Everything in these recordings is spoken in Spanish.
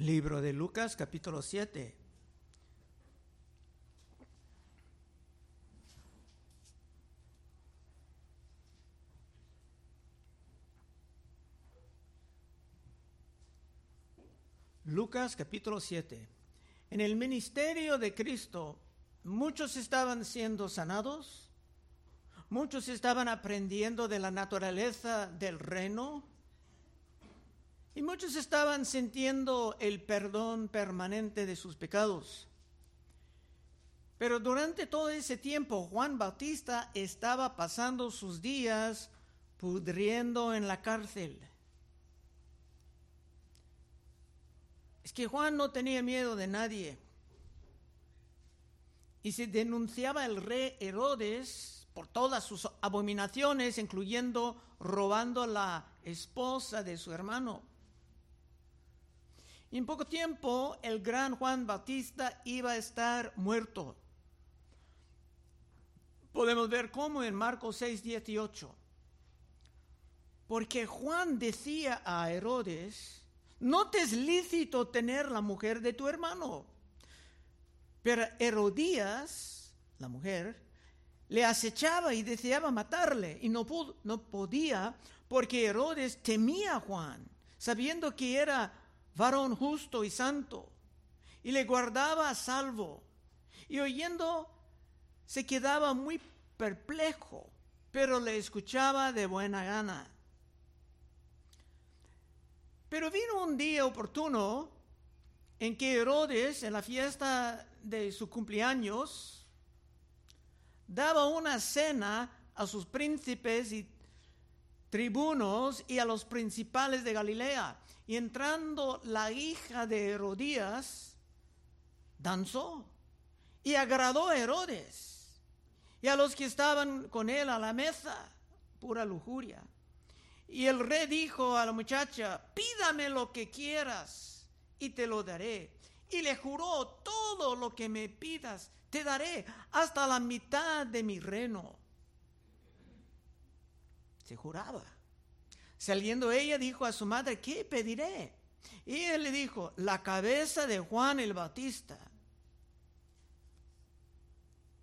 Libro de Lucas capítulo 7. Lucas capítulo 7. En el ministerio de Cristo muchos estaban siendo sanados, muchos estaban aprendiendo de la naturaleza del reino y muchos estaban sintiendo el perdón permanente de sus pecados. Pero durante todo ese tiempo Juan Bautista estaba pasando sus días pudriendo en la cárcel. Es que Juan no tenía miedo de nadie. Y se denunciaba al rey Herodes por todas sus abominaciones, incluyendo robando la esposa de su hermano. En poco tiempo el gran Juan Bautista iba a estar muerto. Podemos ver cómo en Marcos 6, 18. Porque Juan decía a Herodes, no te es lícito tener la mujer de tu hermano. Pero Herodías, la mujer, le acechaba y deseaba matarle y no, no podía porque Herodes temía a Juan, sabiendo que era varón justo y santo, y le guardaba a salvo. Y oyendo, se quedaba muy perplejo, pero le escuchaba de buena gana. Pero vino un día oportuno en que Herodes, en la fiesta de su cumpleaños, daba una cena a sus príncipes y tribunos y a los principales de Galilea. Y entrando la hija de Herodías, danzó y agradó a Herodes y a los que estaban con él a la mesa, pura lujuria. Y el rey dijo a la muchacha, pídame lo que quieras y te lo daré. Y le juró, todo lo que me pidas, te daré hasta la mitad de mi reino. Se juraba. Saliendo ella dijo a su madre, ¿qué pediré? Y él le dijo, la cabeza de Juan el Bautista.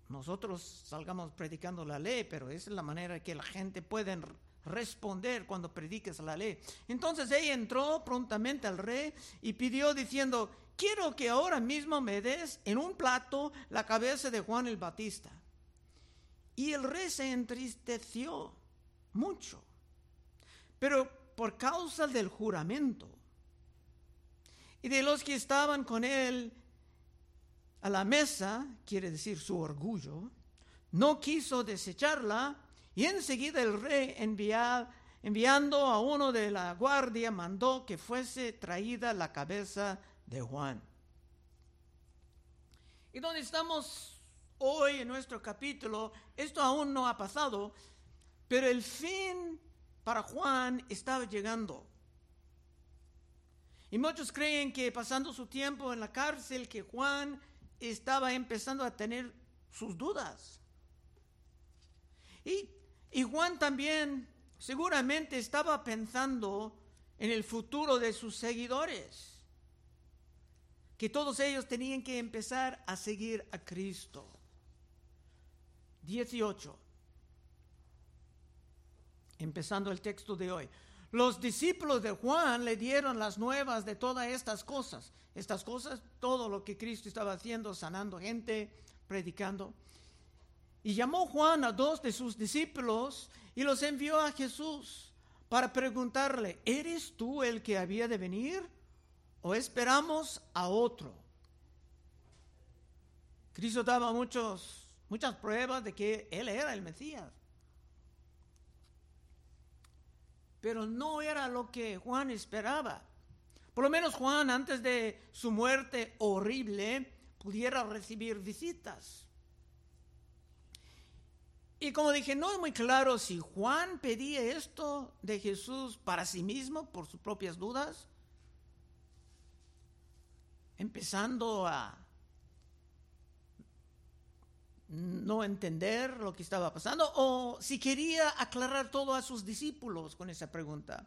Nosotros salgamos predicando la ley, pero esa es la manera que la gente puede responder cuando prediques la ley. Entonces ella entró prontamente al rey y pidió diciendo, quiero que ahora mismo me des en un plato la cabeza de Juan el Bautista. Y el rey se entristeció mucho pero por causa del juramento y de los que estaban con él a la mesa, quiere decir su orgullo, no quiso desecharla y enseguida el rey enviando a uno de la guardia mandó que fuese traída la cabeza de Juan. Y donde estamos hoy en nuestro capítulo, esto aún no ha pasado, pero el fin para Juan estaba llegando. Y muchos creen que pasando su tiempo en la cárcel, que Juan estaba empezando a tener sus dudas. Y, y Juan también seguramente estaba pensando en el futuro de sus seguidores, que todos ellos tenían que empezar a seguir a Cristo. 18 empezando el texto de hoy. Los discípulos de Juan le dieron las nuevas de todas estas cosas. Estas cosas, todo lo que Cristo estaba haciendo, sanando gente, predicando. Y llamó Juan a dos de sus discípulos y los envió a Jesús para preguntarle, ¿eres tú el que había de venir o esperamos a otro? Cristo daba muchos, muchas pruebas de que Él era el Mesías. Pero no era lo que Juan esperaba. Por lo menos Juan, antes de su muerte horrible, pudiera recibir visitas. Y como dije, no es muy claro si Juan pedía esto de Jesús para sí mismo, por sus propias dudas, empezando a no entender lo que estaba pasando o si quería aclarar todo a sus discípulos con esa pregunta,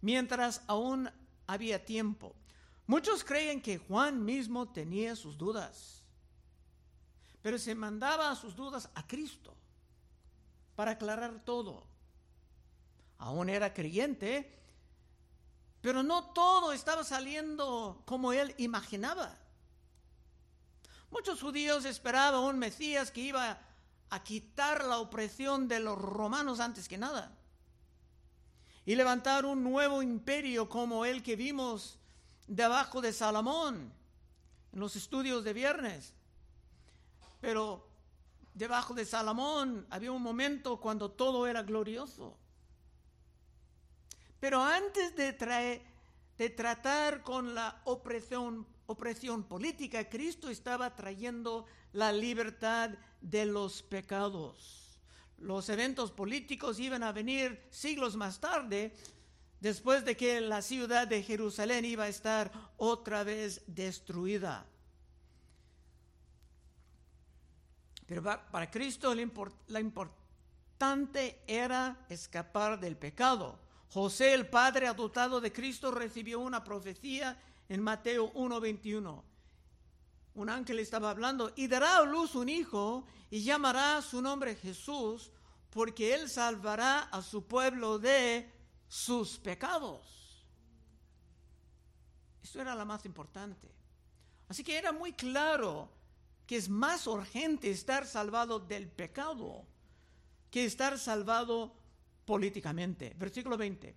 mientras aún había tiempo. Muchos creen que Juan mismo tenía sus dudas, pero se mandaba sus dudas a Cristo para aclarar todo. Aún era creyente, pero no todo estaba saliendo como él imaginaba. Muchos judíos esperaban un Mesías que iba a quitar la opresión de los romanos antes que nada y levantar un nuevo imperio como el que vimos debajo de Salomón en los estudios de viernes. Pero debajo de Salomón había un momento cuando todo era glorioso. Pero antes de, traer, de tratar con la opresión, opresión política, Cristo estaba trayendo la libertad de los pecados. Los eventos políticos iban a venir siglos más tarde, después de que la ciudad de Jerusalén iba a estar otra vez destruida. Pero para Cristo la importante era escapar del pecado. José, el padre adoptado de Cristo, recibió una profecía en Mateo 1:21. Un ángel estaba hablando y dará a luz un hijo y llamará su nombre Jesús, porque él salvará a su pueblo de sus pecados. Esto era la más importante. Así que era muy claro que es más urgente estar salvado del pecado que estar salvado políticamente. Versículo 20.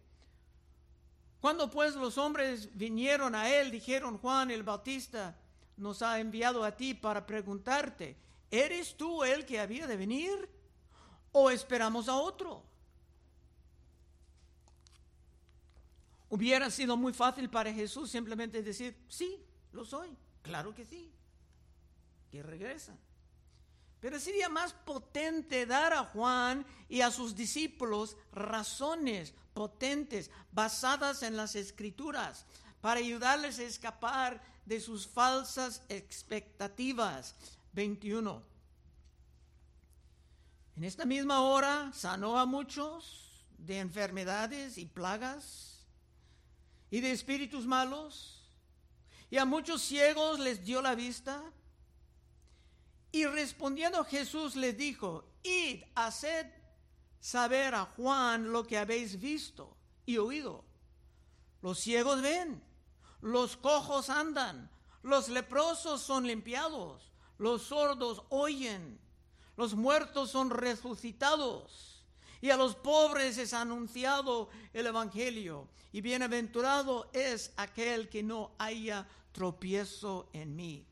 Cuando pues los hombres vinieron a él, dijeron, Juan el Bautista nos ha enviado a ti para preguntarte, ¿eres tú el que había de venir o esperamos a otro? Hubiera sido muy fácil para Jesús simplemente decir, sí, lo soy, claro que sí, que regresa. Pero sería más potente dar a Juan y a sus discípulos razones potentes basadas en las escrituras para ayudarles a escapar de sus falsas expectativas. 21. En esta misma hora sanó a muchos de enfermedades y plagas y de espíritus malos, y a muchos ciegos les dio la vista y respondiendo Jesús les dijo, id, haced saber a Juan lo que habéis visto y oído. Los ciegos ven, los cojos andan, los leprosos son limpiados, los sordos oyen, los muertos son resucitados, y a los pobres es anunciado el Evangelio, y bienaventurado es aquel que no haya tropiezo en mí.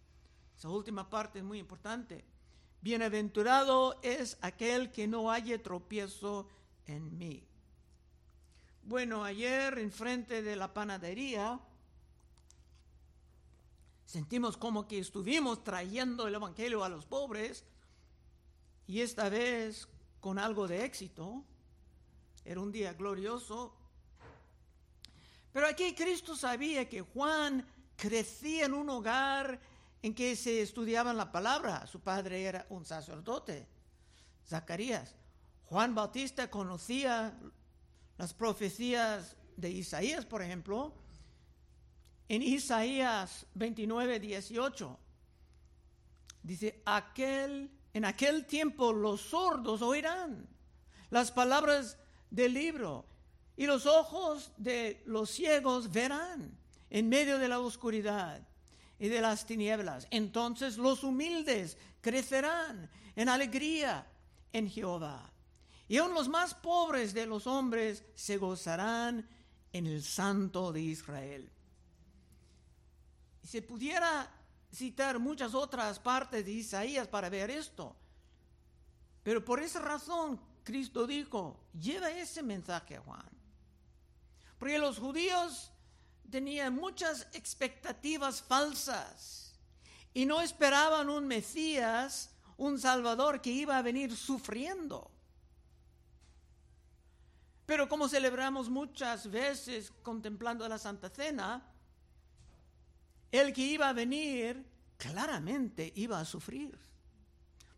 Esa última parte es muy importante. Bienaventurado es aquel que no haya tropiezo en mí. Bueno, ayer enfrente de la panadería sentimos como que estuvimos trayendo el Evangelio a los pobres y esta vez con algo de éxito. Era un día glorioso. Pero aquí Cristo sabía que Juan crecía en un hogar en que se estudiaban la palabra. Su padre era un sacerdote, Zacarías. Juan Bautista conocía las profecías de Isaías, por ejemplo. En Isaías 29, 18, dice, aquel, en aquel tiempo los sordos oirán las palabras del libro y los ojos de los ciegos verán en medio de la oscuridad y de las tinieblas. Entonces los humildes crecerán en alegría en Jehová. Y aun los más pobres de los hombres se gozarán en el Santo de Israel. Se pudiera citar muchas otras partes de Isaías para ver esto. Pero por esa razón Cristo dijo, lleva ese mensaje a Juan. Porque los judíos tenía muchas expectativas falsas y no esperaban un Mesías, un Salvador que iba a venir sufriendo. Pero como celebramos muchas veces contemplando la Santa Cena, el que iba a venir claramente iba a sufrir.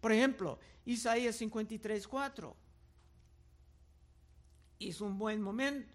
Por ejemplo, Isaías 53, 4. Hizo un buen momento,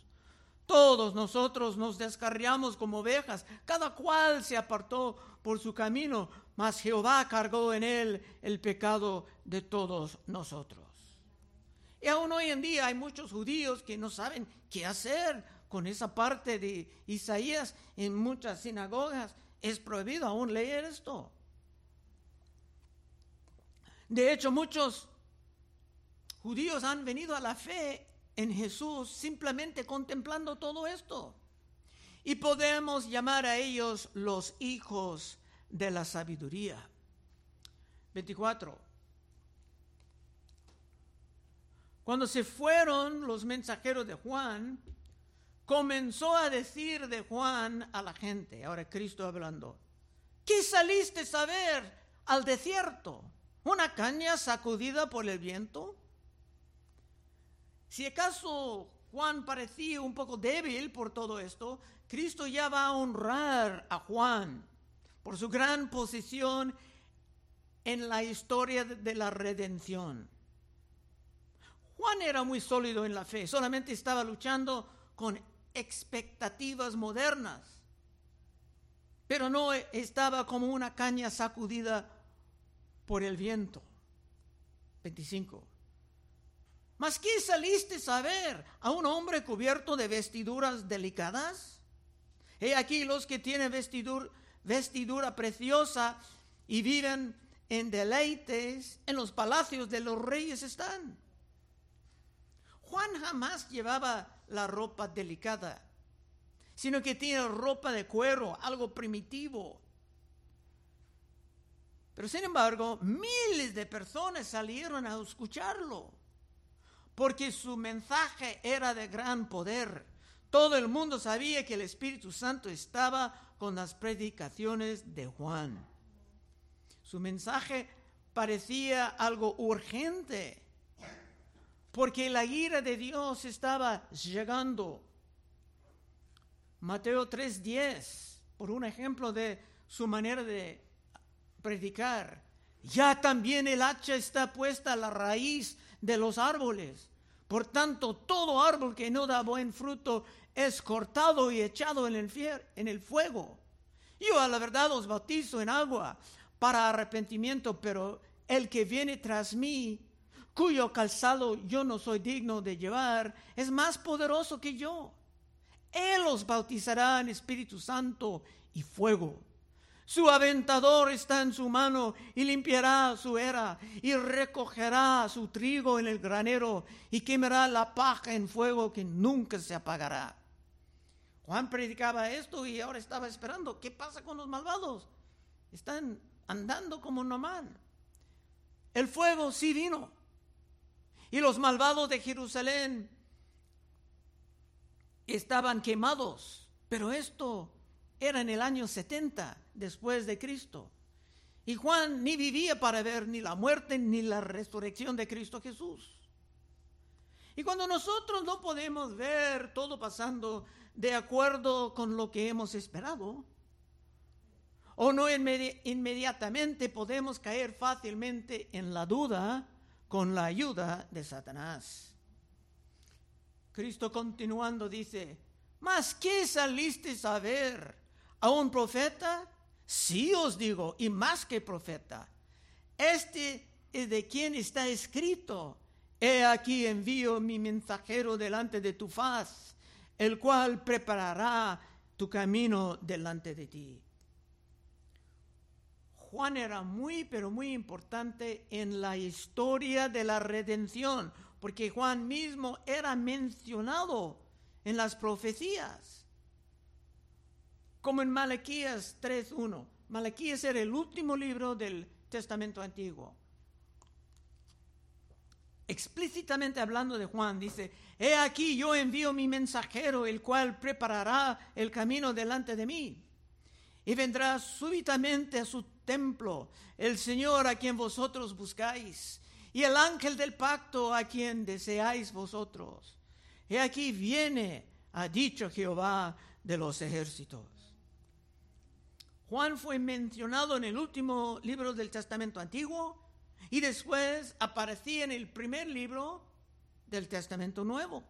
Todos nosotros nos descarriamos como ovejas, cada cual se apartó por su camino, mas Jehová cargó en él el pecado de todos nosotros. Y aún hoy en día hay muchos judíos que no saben qué hacer con esa parte de Isaías. En muchas sinagogas es prohibido aún leer esto. De hecho, muchos judíos han venido a la fe en Jesús simplemente contemplando todo esto. Y podemos llamar a ellos los hijos de la sabiduría. 24. Cuando se fueron los mensajeros de Juan, comenzó a decir de Juan a la gente, ahora Cristo hablando, ¿qué saliste a ver al desierto? ¿Una caña sacudida por el viento? Si acaso Juan parecía un poco débil por todo esto, Cristo ya va a honrar a Juan por su gran posición en la historia de la redención. Juan era muy sólido en la fe, solamente estaba luchando con expectativas modernas, pero no estaba como una caña sacudida por el viento. 25. ¿Mas qué saliste a ver? ¿A un hombre cubierto de vestiduras delicadas? He aquí los que tienen vestidura preciosa y viven en deleites, en los palacios de los reyes están. Juan jamás llevaba la ropa delicada, sino que tiene ropa de cuero, algo primitivo. Pero sin embargo, miles de personas salieron a escucharlo porque su mensaje era de gran poder. Todo el mundo sabía que el Espíritu Santo estaba con las predicaciones de Juan. Su mensaje parecía algo urgente, porque la ira de Dios estaba llegando. Mateo 3:10, por un ejemplo de su manera de predicar. Ya también el hacha está puesta a la raíz de los árboles. Por tanto, todo árbol que no da buen fruto es cortado y echado en el, en el fuego. Yo a la verdad os bautizo en agua para arrepentimiento, pero el que viene tras mí, cuyo calzado yo no soy digno de llevar, es más poderoso que yo. Él os bautizará en Espíritu Santo y fuego. Su aventador está en su mano y limpiará su era y recogerá su trigo en el granero y quemará la paja en fuego que nunca se apagará. Juan predicaba esto y ahora estaba esperando. ¿Qué pasa con los malvados? Están andando como nomán. El fuego sí vino. Y los malvados de Jerusalén estaban quemados. Pero esto era en el año 70 después de Cristo. Y Juan ni vivía para ver ni la muerte ni la resurrección de Cristo Jesús. Y cuando nosotros no podemos ver todo pasando de acuerdo con lo que hemos esperado, o no inmediatamente podemos caer fácilmente en la duda con la ayuda de Satanás. Cristo continuando dice, ¿mas qué saliste a ver? ¿A un profeta? Sí os digo, y más que profeta, este es de quien está escrito, he aquí envío mi mensajero delante de tu faz, el cual preparará tu camino delante de ti. Juan era muy, pero muy importante en la historia de la redención, porque Juan mismo era mencionado en las profecías como en Malaquías 3.1. Malaquías era el último libro del Testamento Antiguo. explícitamente hablando de Juan, dice, he aquí yo envío mi mensajero, el cual preparará el camino delante de mí. Y vendrá súbitamente a su templo el Señor a quien vosotros buscáis, y el ángel del pacto a quien deseáis vosotros. He aquí viene, ha dicho Jehová de los ejércitos. Juan fue mencionado en el último libro del Testamento Antiguo y después aparecía en el primer libro del Testamento Nuevo.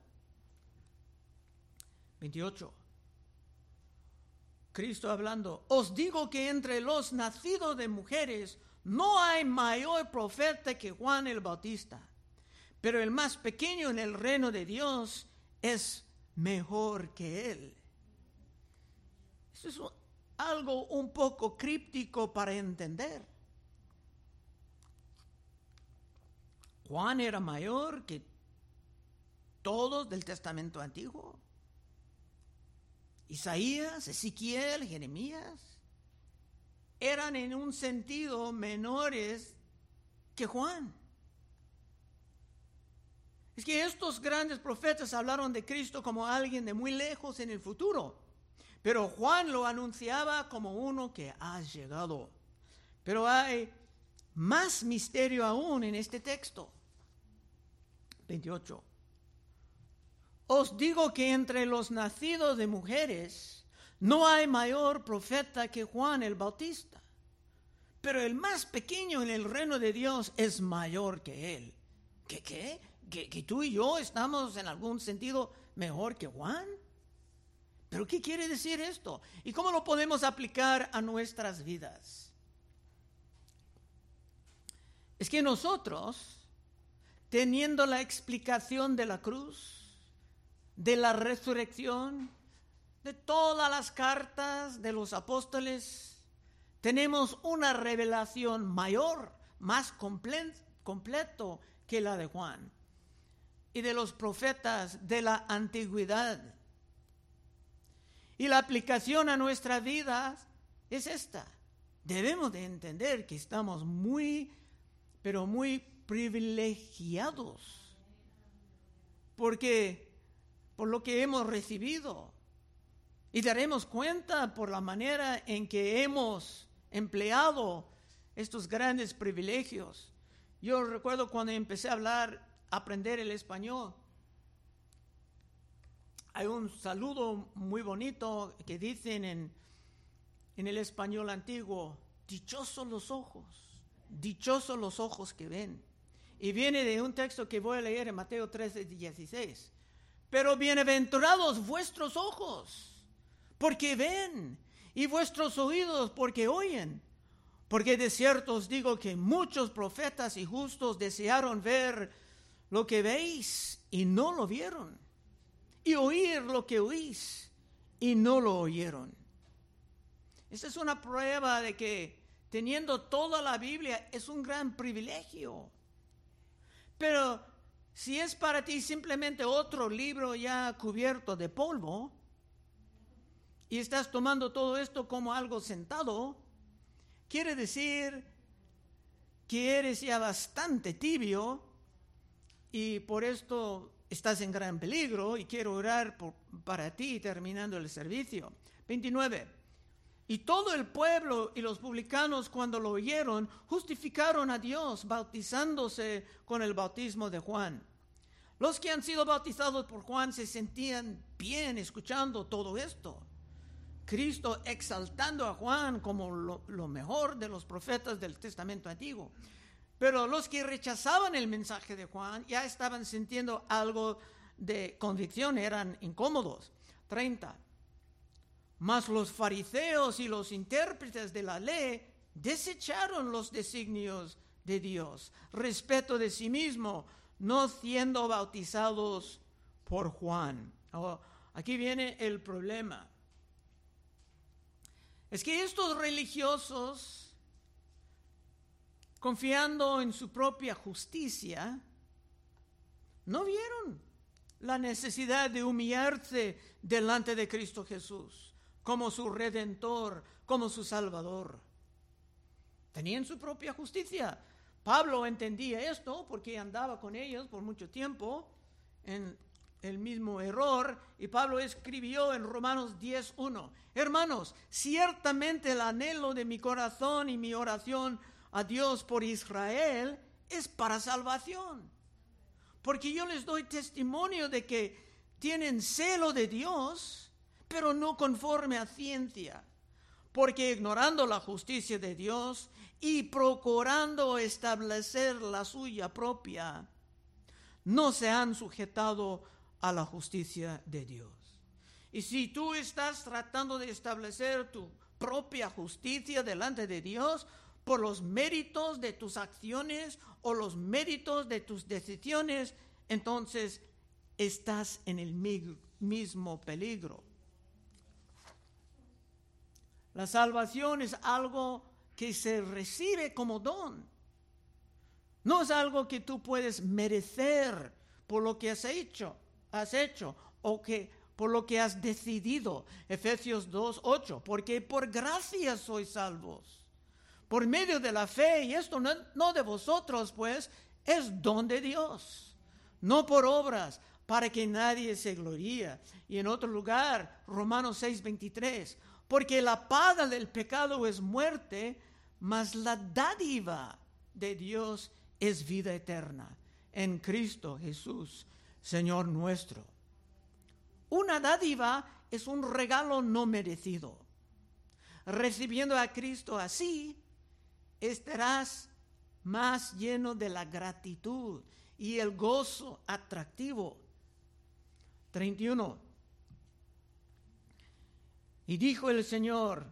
28. Cristo hablando, os digo que entre los nacidos de mujeres no hay mayor profeta que Juan el Bautista, pero el más pequeño en el reino de Dios es mejor que él. Eso es algo un poco críptico para entender. Juan era mayor que todos del Testamento Antiguo. Isaías, Ezequiel, Jeremías, eran en un sentido menores que Juan. Es que estos grandes profetas hablaron de Cristo como alguien de muy lejos en el futuro, pero Juan lo anunciaba como uno que ha llegado. Pero hay más misterio aún en este texto. 28. Os digo que entre los nacidos de mujeres no hay mayor profeta que Juan el Bautista, pero el más pequeño en el reino de Dios es mayor que él. ¿Qué qué? ¿Que, que tú y yo estamos en algún sentido mejor que Juan? ¿Pero qué quiere decir esto? ¿Y cómo lo podemos aplicar a nuestras vidas? Es que nosotros, teniendo la explicación de la cruz, de la resurrección, de todas las cartas de los apóstoles, tenemos una revelación mayor, más completo que la de Juan y de los profetas de la antigüedad. Y la aplicación a nuestra vida es esta. Debemos de entender que estamos muy, pero muy privilegiados. Porque por lo que hemos recibido. Y daremos cuenta por la manera en que hemos empleado estos grandes privilegios. Yo recuerdo cuando empecé a hablar, a aprender el español. Hay un saludo muy bonito que dicen en, en el español antiguo, dichosos los ojos, dichosos los ojos que ven. Y viene de un texto que voy a leer en Mateo 13, 16. Pero bienaventurados vuestros ojos, porque ven, y vuestros oídos, porque oyen. Porque de cierto os digo que muchos profetas y justos desearon ver lo que veis y no lo vieron, y oír lo que oís y no lo oyeron. Esta es una prueba de que teniendo toda la Biblia es un gran privilegio. Pero si es para ti simplemente otro libro ya cubierto de polvo y estás tomando todo esto como algo sentado, quiere decir que eres ya bastante tibio y por esto estás en gran peligro y quiero orar para ti terminando el servicio. 29. Y todo el pueblo y los publicanos cuando lo oyeron justificaron a Dios bautizándose con el bautismo de Juan. Los que han sido bautizados por Juan se sentían bien escuchando todo esto. Cristo exaltando a Juan como lo, mejor de los profetas del Testamento Antiguo. Pero los que rechazaban el mensaje de Juan ya estaban sintiendo algo de convicción, eran incómodos. 30. Mas los fariseos y los intérpretes de la ley desecharon los designios de Dios, respeto de sí mismo, no siendo bautizados por Juan. Oh, aquí viene el problema. Es que estos religiosos, confiando en su propia justicia, no vieron la necesidad de humillarse delante de Cristo Jesús como su redentor, como su salvador. Tenían su propia justicia. Pablo entendía esto porque andaba con ellos por mucho tiempo en el mismo error y Pablo escribió en Romanos 10.1, hermanos, ciertamente el anhelo de mi corazón y mi oración a Dios por Israel es para salvación. Porque yo les doy testimonio de que tienen celo de Dios, pero no conforme a ciencia. Porque ignorando la justicia de Dios y procurando establecer la suya propia, no se han sujetado a la justicia de Dios. Y si tú estás tratando de establecer tu propia justicia delante de Dios por los méritos de tus acciones o los méritos de tus decisiones, entonces estás en el mismo peligro. La salvación es algo que se recibe como don. No es algo que tú puedes merecer por lo que has hecho, has hecho o que por lo que has decidido. Efesios 2:8, porque por gracia sois salvos. Por medio de la fe, y esto no, de vosotros, pues, es don de Dios. No por obras, para que nadie se gloríe. Y en otro lugar, Romanos 6:23, porque la paga del pecado es muerte, mas la dádiva de Dios es vida eterna en Cristo Jesús, Señor nuestro. Una dádiva es un regalo no merecido. Recibiendo a Cristo así, estarás más lleno de la gratitud y el gozo atractivo. 31. Y dijo el Señor,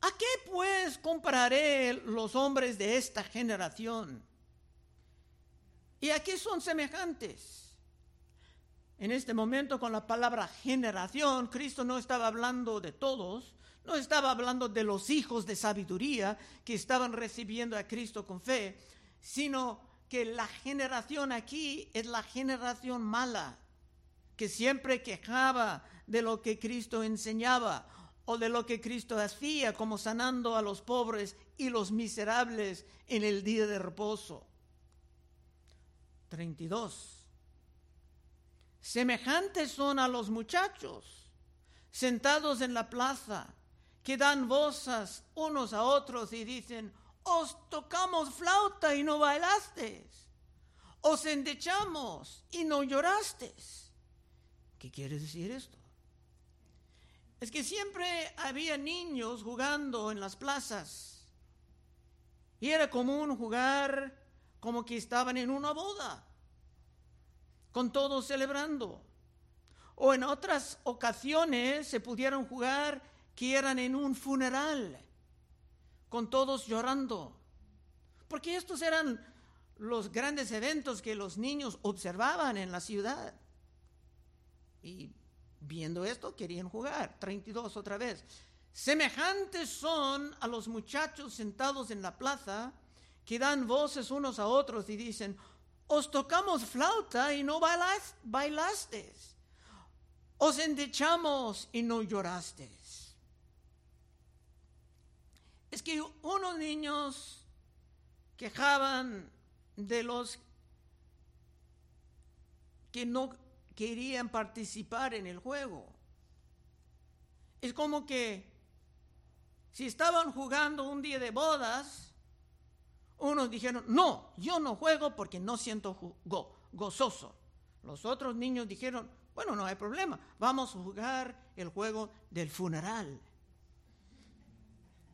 ¿a qué pues compararé los hombres de esta generación? ¿Y a qué son semejantes? En este momento con la palabra generación, Cristo no estaba hablando de todos, no estaba hablando de los hijos de sabiduría que estaban recibiendo a Cristo con fe, sino que la generación aquí es la generación mala, que siempre quejaba de lo que Cristo enseñaba o de lo que Cristo hacía, como sanando a los pobres y los miserables en el día de reposo. 32. Semejantes son a los muchachos sentados en la plaza, que dan voces unos a otros y dicen, os tocamos flauta y no bailasteis, os endechamos y no llorasteis. ¿Qué quiere decir esto? Es que siempre había niños jugando en las plazas y era común jugar como que estaban en una boda, con todos celebrando. O en otras ocasiones se pudieron jugar que eran en un funeral, con todos llorando. Porque estos eran los grandes eventos que los niños observaban en la ciudad. Y viendo esto querían jugar. 32 otra vez. Semejantes son a los muchachos sentados en la plaza que dan voces unos a otros y dicen, os tocamos flauta y no bailasteis. Os endechamos y no llorasteis. Es que unos niños quejaban de los que no querían participar en el juego. Es como que si estaban jugando un día de bodas, unos dijeron, no, yo no juego porque no siento gozoso. Los otros niños dijeron, bueno, no hay problema, vamos a jugar el juego del funeral.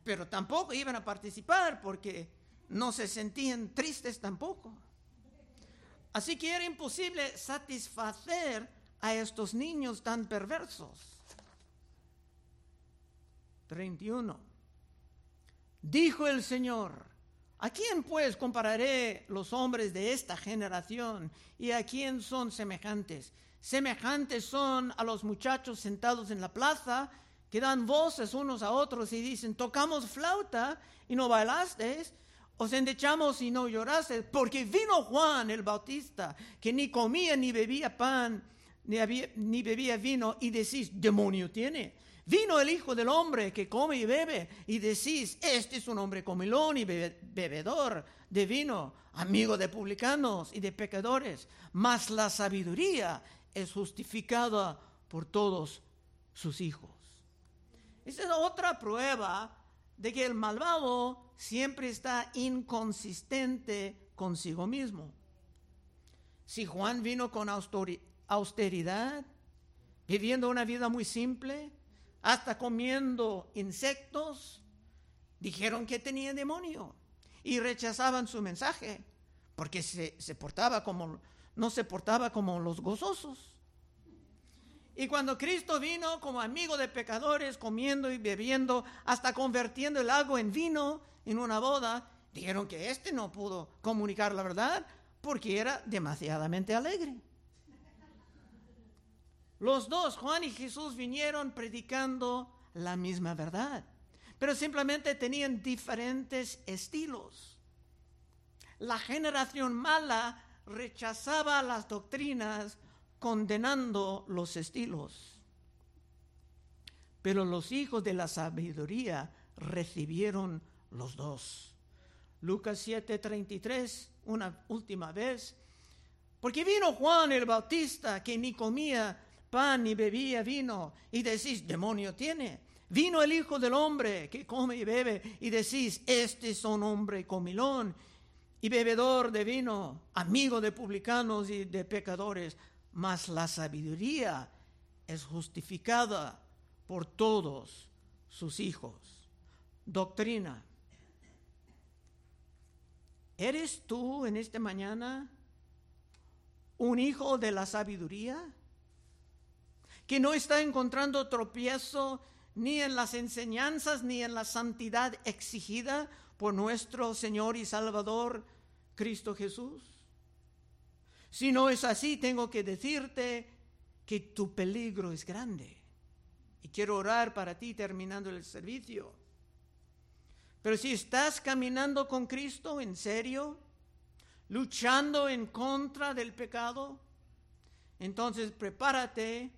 Pero tampoco iban a participar porque no se sentían tristes tampoco. Así que era imposible satisfacer a estos niños tan perversos. 31. Dijo el Señor, ¿a quién pues compararé los hombres de esta generación y a quién son semejantes? Semejantes son a los muchachos sentados en la plaza que dan voces unos a otros y dicen, tocamos flauta y no bailasteis os endechamos y no lloraste, porque vino Juan el Bautista, que ni comía ni bebía pan, ni, ni bebía vino, y decís, demonio tiene. Vino el Hijo del Hombre que come y bebe y decís, este es un hombre comilón y bebedor de vino, amigo de publicanos y de pecadores, mas la sabiduría es justificada por todos sus hijos. Esa es otra prueba de que el malvado siempre está inconsistente consigo mismo. Si Juan vino con austeridad, viviendo una vida muy simple, hasta comiendo insectos, dijeron que tenía demonio y rechazaban su mensaje porque se, se portaba como, no se portaba como los gozosos. Y cuando Cristo vino como amigo de pecadores, comiendo y bebiendo, hasta convirtiendo el agua en vino en una boda, dijeron que éste no pudo comunicar la verdad porque era demasiadamente alegre. Los dos, Juan y Jesús, vinieron predicando la misma verdad, pero simplemente tenían diferentes estilos. La generación mala rechazaba las doctrinas condenando los estilos, pero los hijos de la sabiduría recibieron los dos. Lucas 7:33, una última vez, porque vino Juan el Bautista que ni comía pan ni bebía vino, y decís, demonio tiene. Vino el Hijo del Hombre que come y bebe, y decís, este es un hombre comilón y bebedor de vino, amigo de publicanos y de pecadores, mas la sabiduría es justificada por todos sus hijos. Doctrina. ¿Eres tú en esta mañana un hijo de la sabiduría? que no está encontrando tropiezo ni en las enseñanzas ni en la santidad exigida por nuestro Señor y Salvador Cristo Jesús. Si no es así, tengo que decirte que tu peligro es grande. Y quiero orar para ti terminando el servicio. Pero si estás caminando con Cristo en serio, luchando en contra del pecado, entonces prepárate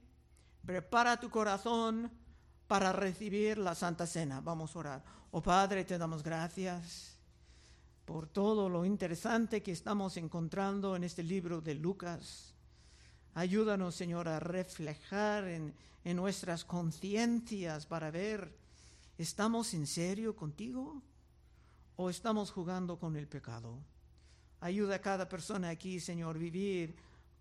Prepara tu corazón para recibir la Santa Cena. Vamos a orar. Oh Padre, te damos gracias por todo lo interesante que estamos encontrando en este libro de Lucas. Ayúdanos, Señor, a reflejar en, en nuestras conciencias para ver, ¿estamos en serio contigo o estamos jugando con el pecado? Ayuda a cada persona aquí, Señor, vivir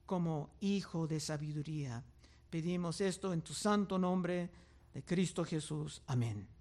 como hijo de sabiduría. Pedimos esto en tu santo nombre de Cristo Jesús. Amén.